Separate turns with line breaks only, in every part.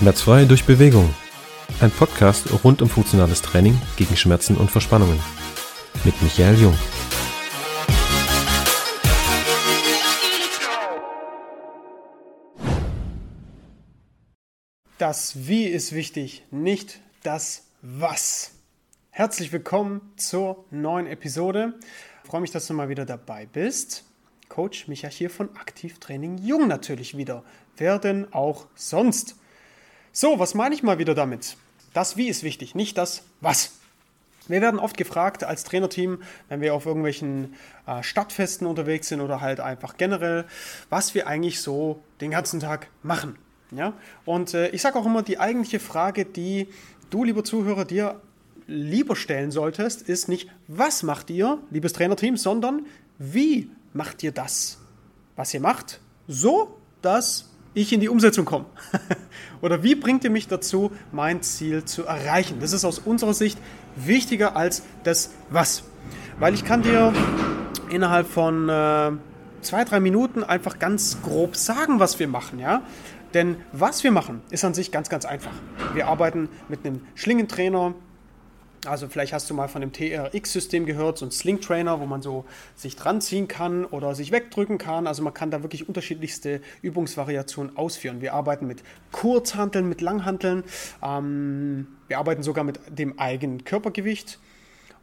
Schmerzfrei durch Bewegung. Ein Podcast rund um funktionales Training gegen Schmerzen und Verspannungen. Mit Michael Jung.
Das Wie ist wichtig, nicht das Was. Herzlich willkommen zur neuen Episode. Ich freue mich, dass du mal wieder dabei bist. Coach Micha hier von Aktivtraining Jung natürlich wieder. Wer denn auch sonst? So, was meine ich mal wieder damit? Das Wie ist wichtig, nicht das Was. Wir werden oft gefragt als Trainerteam, wenn wir auf irgendwelchen äh, Stadtfesten unterwegs sind oder halt einfach generell, was wir eigentlich so den ganzen Tag machen. Ja? Und äh, ich sage auch immer, die eigentliche Frage, die du, lieber Zuhörer, dir lieber stellen solltest, ist nicht, was macht ihr, liebes Trainerteam, sondern wie macht ihr das, was ihr macht, so, dass ich in die Umsetzung komme? Oder wie bringt ihr mich dazu, mein Ziel zu erreichen? Das ist aus unserer Sicht wichtiger als das Was. Weil ich kann dir innerhalb von äh, zwei, drei Minuten einfach ganz grob sagen, was wir machen. Ja? Denn was wir machen, ist an sich ganz, ganz einfach. Wir arbeiten mit einem Schlingentrainer, also vielleicht hast du mal von dem TRX-System gehört, so ein Sling-Trainer, wo man so sich dran ziehen kann oder sich wegdrücken kann. Also man kann da wirklich unterschiedlichste Übungsvariationen ausführen. Wir arbeiten mit Kurzhanteln, mit Langhanteln. Ähm, wir arbeiten sogar mit dem eigenen Körpergewicht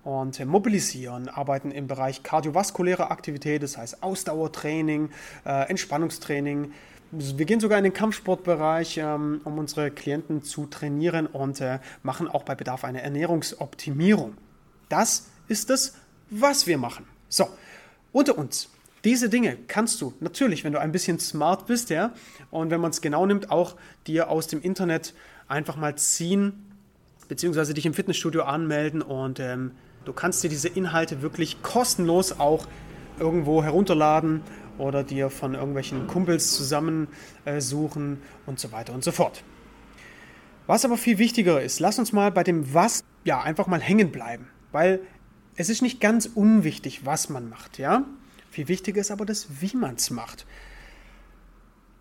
und mobilisieren, arbeiten im Bereich kardiovaskuläre Aktivität, das heißt Ausdauertraining, äh, Entspannungstraining, wir gehen sogar in den Kampfsportbereich, ähm, um unsere Klienten zu trainieren und äh, machen auch bei Bedarf eine Ernährungsoptimierung. Das ist es, was wir machen. So, unter uns. Diese Dinge kannst du natürlich, wenn du ein bisschen smart bist, ja, und wenn man es genau nimmt, auch dir aus dem Internet einfach mal ziehen, beziehungsweise dich im Fitnessstudio anmelden und ähm, du kannst dir diese Inhalte wirklich kostenlos auch irgendwo herunterladen oder dir von irgendwelchen Kumpels zusammensuchen äh, und so weiter und so fort. Was aber viel wichtiger ist, lass uns mal bei dem Was ja einfach mal hängen bleiben, weil es ist nicht ganz unwichtig, was man macht, ja? Viel wichtiger ist aber das, wie man es macht.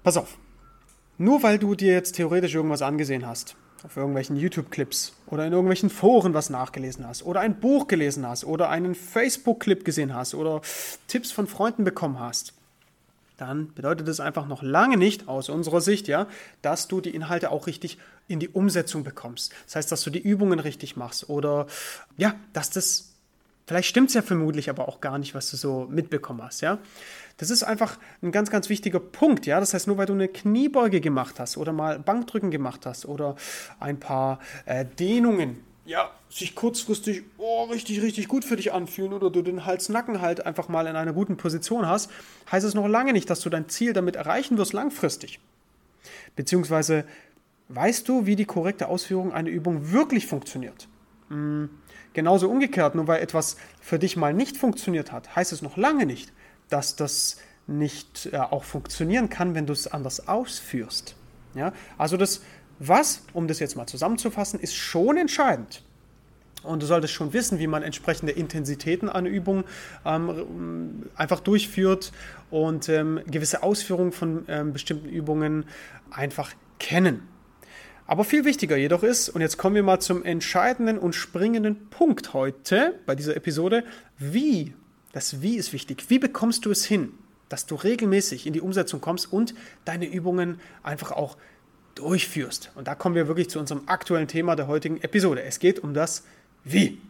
Pass auf. Nur weil du dir jetzt theoretisch irgendwas angesehen hast, auf irgendwelchen YouTube-Clips oder in irgendwelchen Foren was nachgelesen hast oder ein Buch gelesen hast oder einen Facebook-Clip gesehen hast oder Tipps von Freunden bekommen hast, dann bedeutet es einfach noch lange nicht, aus unserer Sicht, ja, dass du die Inhalte auch richtig in die Umsetzung bekommst. Das heißt, dass du die Übungen richtig machst oder ja, dass das, vielleicht stimmt es ja vermutlich aber auch gar nicht, was du so mitbekommen hast, ja. Das ist einfach ein ganz, ganz wichtiger Punkt, ja. Das heißt, nur weil du eine Kniebeuge gemacht hast oder mal Bankdrücken gemacht hast oder ein paar äh, Dehnungen ja, sich kurzfristig oh, richtig, richtig gut für dich anfühlen oder du den Hals-Nacken halt einfach mal in einer guten Position hast, heißt es noch lange nicht, dass du dein Ziel damit erreichen wirst langfristig. Beziehungsweise weißt du, wie die korrekte Ausführung einer Übung wirklich funktioniert. Hm, genauso umgekehrt, nur weil etwas für dich mal nicht funktioniert hat, heißt es noch lange nicht, dass das nicht äh, auch funktionieren kann, wenn du es anders ausführst. Ja? Also das was, um das jetzt mal zusammenzufassen, ist schon entscheidend. Und du solltest schon wissen, wie man entsprechende Intensitäten an Übungen ähm, einfach durchführt und ähm, gewisse Ausführungen von ähm, bestimmten Übungen einfach kennen. Aber viel wichtiger jedoch ist, und jetzt kommen wir mal zum entscheidenden und springenden Punkt heute bei dieser Episode, wie. Das Wie ist wichtig. Wie bekommst du es hin, dass du regelmäßig in die Umsetzung kommst und deine Übungen einfach auch durchführst. Und da kommen wir wirklich zu unserem aktuellen Thema der heutigen Episode. Es geht um das Wie.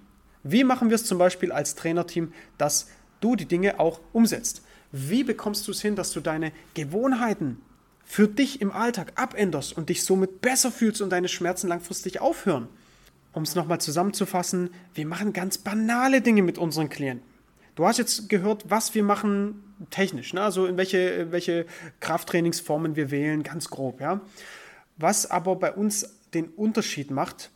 Wie machen wir es zum Beispiel als Trainerteam, dass du die Dinge auch umsetzt? Wie bekommst du es hin, dass du deine Gewohnheiten für dich im Alltag abänderst und dich somit besser fühlst und deine Schmerzen langfristig aufhören? Um es nochmal zusammenzufassen, wir machen ganz banale Dinge mit unseren Klienten. Du hast jetzt gehört, was wir machen technisch, ne? also in welche, welche Krafttrainingsformen wir wählen, ganz grob. Ja? Was aber bei uns den Unterschied macht,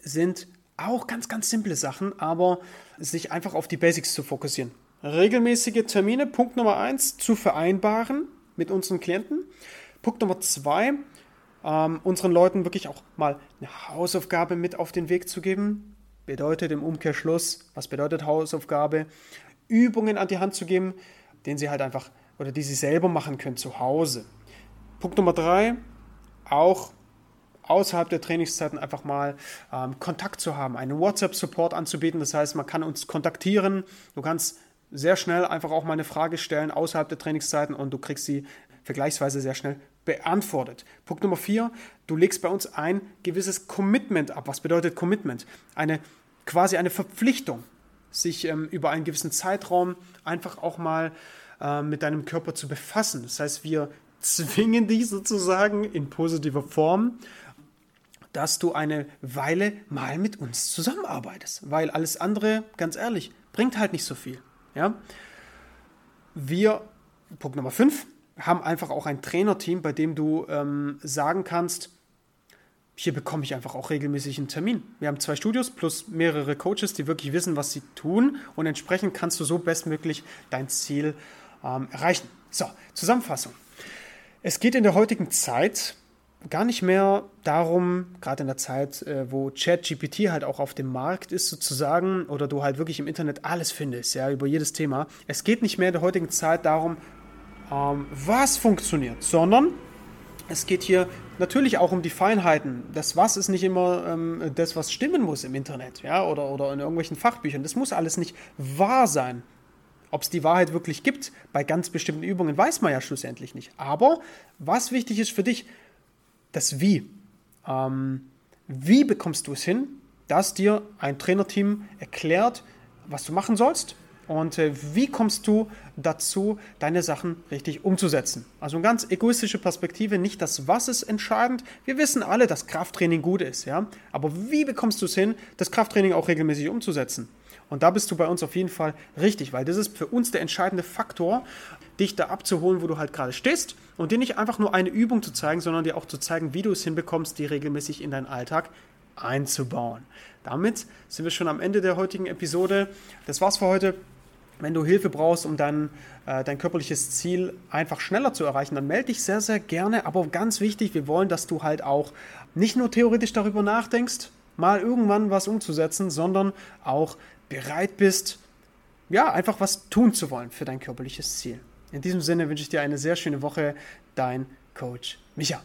sind auch ganz, ganz simple Sachen, aber sich einfach auf die Basics zu fokussieren. Regelmäßige Termine, Punkt Nummer eins, zu vereinbaren mit unseren Klienten. Punkt Nummer zwei, ähm, unseren Leuten wirklich auch mal eine Hausaufgabe mit auf den Weg zu geben. Bedeutet im Umkehrschluss, was bedeutet Hausaufgabe? Übungen an die Hand zu geben, den sie halt einfach oder die sie selber machen können zu Hause. Punkt Nummer drei, auch außerhalb der Trainingszeiten einfach mal ähm, Kontakt zu haben, einen WhatsApp-Support anzubieten. Das heißt, man kann uns kontaktieren. Du kannst sehr schnell einfach auch mal eine Frage stellen außerhalb der Trainingszeiten und du kriegst sie vergleichsweise sehr schnell beantwortet. Punkt Nummer vier, du legst bei uns ein gewisses Commitment ab. Was bedeutet Commitment? Eine quasi eine Verpflichtung, sich ähm, über einen gewissen Zeitraum einfach auch mal äh, mit deinem Körper zu befassen. Das heißt, wir zwingen dich sozusagen in positiver Form, dass du eine Weile mal mit uns zusammenarbeitest. Weil alles andere, ganz ehrlich, bringt halt nicht so viel. Ja? Wir, Punkt Nummer 5, haben einfach auch ein Trainerteam, bei dem du ähm, sagen kannst, hier bekomme ich einfach auch regelmäßig einen Termin. Wir haben zwei Studios plus mehrere Coaches, die wirklich wissen, was sie tun und entsprechend kannst du so bestmöglich dein Ziel ähm, erreichen. So, Zusammenfassung. Es geht in der heutigen Zeit gar nicht mehr darum, gerade in der Zeit, äh, wo ChatGPT halt auch auf dem Markt ist sozusagen oder du halt wirklich im Internet alles findest, ja, über jedes Thema. Es geht nicht mehr in der heutigen Zeit darum, ähm, was funktioniert, sondern es geht hier natürlich auch um die Feinheiten. Das Was ist nicht immer ähm, das, was stimmen muss im Internet ja, oder, oder in irgendwelchen Fachbüchern. Das muss alles nicht wahr sein. Ob es die Wahrheit wirklich gibt, bei ganz bestimmten Übungen, weiß man ja schlussendlich nicht. Aber was wichtig ist für dich, das Wie. Ähm, wie bekommst du es hin, dass dir ein Trainerteam erklärt, was du machen sollst und äh, wie kommst du dazu, deine Sachen richtig umzusetzen? Also eine ganz egoistische Perspektive, nicht das Was ist entscheidend. Wir wissen alle, dass Krafttraining gut ist, ja. Aber wie bekommst du es hin, das Krafttraining auch regelmäßig umzusetzen? Und da bist du bei uns auf jeden Fall richtig, weil das ist für uns der entscheidende Faktor, dich da abzuholen, wo du halt gerade stehst und dir nicht einfach nur eine Übung zu zeigen, sondern dir auch zu zeigen, wie du es hinbekommst, die regelmäßig in deinen Alltag einzubauen. Damit sind wir schon am Ende der heutigen Episode. Das war's für heute. Wenn du Hilfe brauchst, um dein, äh, dein körperliches Ziel einfach schneller zu erreichen, dann melde dich sehr, sehr gerne. Aber ganz wichtig, wir wollen, dass du halt auch nicht nur theoretisch darüber nachdenkst, mal irgendwann was umzusetzen, sondern auch bereit bist, ja, einfach was tun zu wollen für dein körperliches Ziel. In diesem Sinne wünsche ich dir eine sehr schöne Woche. Dein Coach Micha.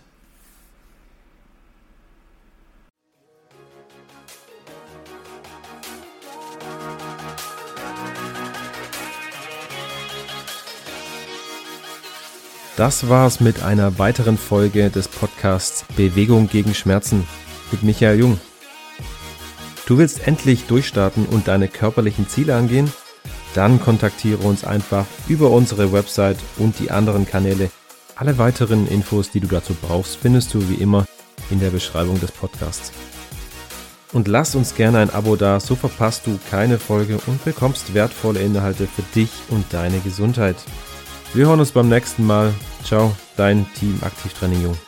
Das war's mit einer weiteren Folge des Podcasts Bewegung gegen Schmerzen mit Michael Jung. Du willst endlich durchstarten und deine körperlichen Ziele angehen? Dann kontaktiere uns einfach über unsere Website und die anderen Kanäle. Alle weiteren Infos, die du dazu brauchst, findest du wie immer in der Beschreibung des Podcasts. Und lass uns gerne ein Abo da, so verpasst du keine Folge und bekommst wertvolle Inhalte für dich und deine Gesundheit. Wir hören uns beim nächsten Mal. Ciao, dein Team Aktivtraining Jung.